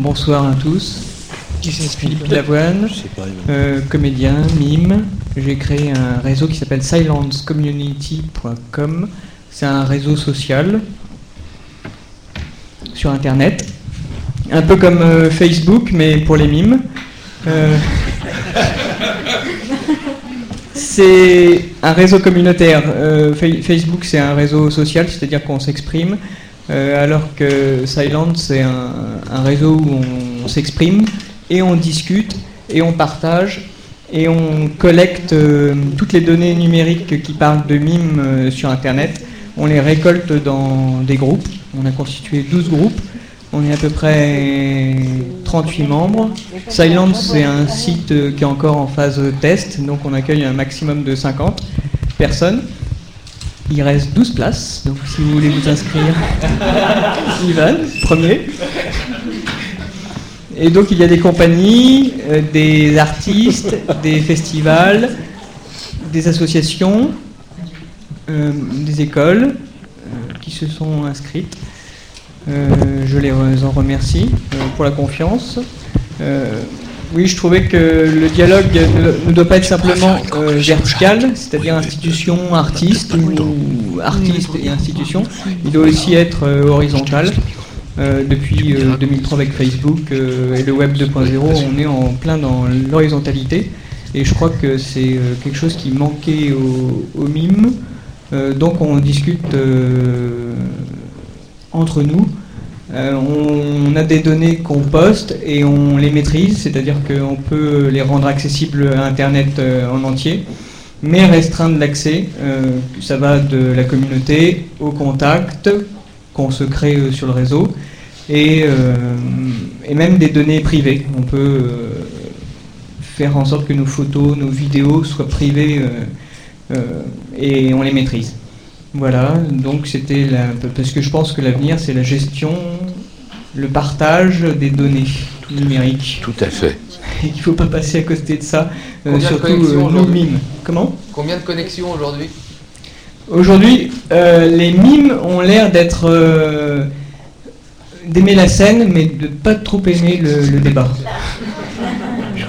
bonsoir à tous. Philippe Lavoine, euh, comédien, mime. J'ai créé un réseau qui s'appelle silencecommunity.com. C'est un réseau social sur Internet. Un peu comme euh, Facebook, mais pour les mimes. Euh, c'est un réseau communautaire. Euh, Fa- Facebook, c'est un réseau social, c'est-à-dire qu'on s'exprime. Euh, alors que Silent, c'est un, réseau où on s'exprime et on discute et on partage et on collecte euh, toutes les données numériques qui parlent de mimes euh, sur Internet. On les récolte dans des groupes. On a constitué 12 groupes. On est à peu près 38 membres. Silent, c'est un site qui est encore en phase test, donc on accueille un maximum de 50 personnes. Il reste 12 places, donc si vous voulez vous inscrire, Ivan, premier. Et donc il y a des compagnies, euh, des artistes, des festivals, des associations, euh, des écoles euh, qui se sont inscrites. Je les en remercie pour la confiance. Oui, je trouvais que le dialogue ne, ne doit pas être simplement euh, vertical, c'est-à-dire institution, artiste ou artiste et institution. Il doit aussi être euh, horizontal. Euh, depuis euh, 2003 avec Facebook et le Web 2.0, on est en plein dans l'horizontalité. Et je crois que c'est quelque chose qui manquait au, au MIME. Donc on discute entre nous. Euh, on a des données qu'on poste et on les maîtrise, c'est-à-dire qu'on peut les rendre accessibles à Internet euh, en entier, mais restreindre l'accès. euh, ça va de la communauté au contact qu'on se crée sur le réseau et, même des données privées. On peut faire en sorte que nos photos, nos vidéos soient privées et on les maîtrise. Voilà, donc c'était la- parce que je pense que l'avenir c'est la gestion, le partage des données tout numériques Tout à fait. et qu'il ne faut pas passer à côté de ça, euh, surtout connexions euh, mimes. Comment? Combien de connexions aujourd'hui? Aujourd'hui, euh, les mimes ont l'air d'être euh, d'aimer la scène, mais de pas trop aimer le, le débat.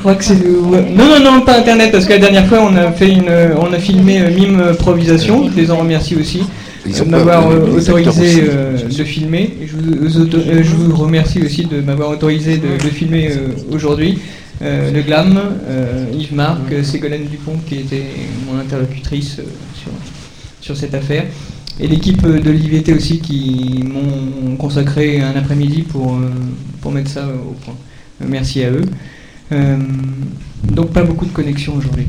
Je crois que c'est le... ouais. non non non pas internet parce que la dernière fois on a fait une on a filmé euh, mime improvisation. Je les en remercie aussi euh, de m'avoir euh, autorisé euh, de filmer. Je, vous, auto- euh, je vous remercie aussi de m'avoir autorisé de, de filmer euh, aujourd'hui. Euh, le glam, euh, Yves Marc, euh, Ségolène Dupont qui était mon interlocutrice euh, sur, sur cette affaire. Et l'équipe euh, de l'IVT aussi qui m'ont consacré un après-midi pour, euh, pour mettre ça au point. Euh, merci à eux. Euh, donc pas beaucoup de connexions aujourd'hui.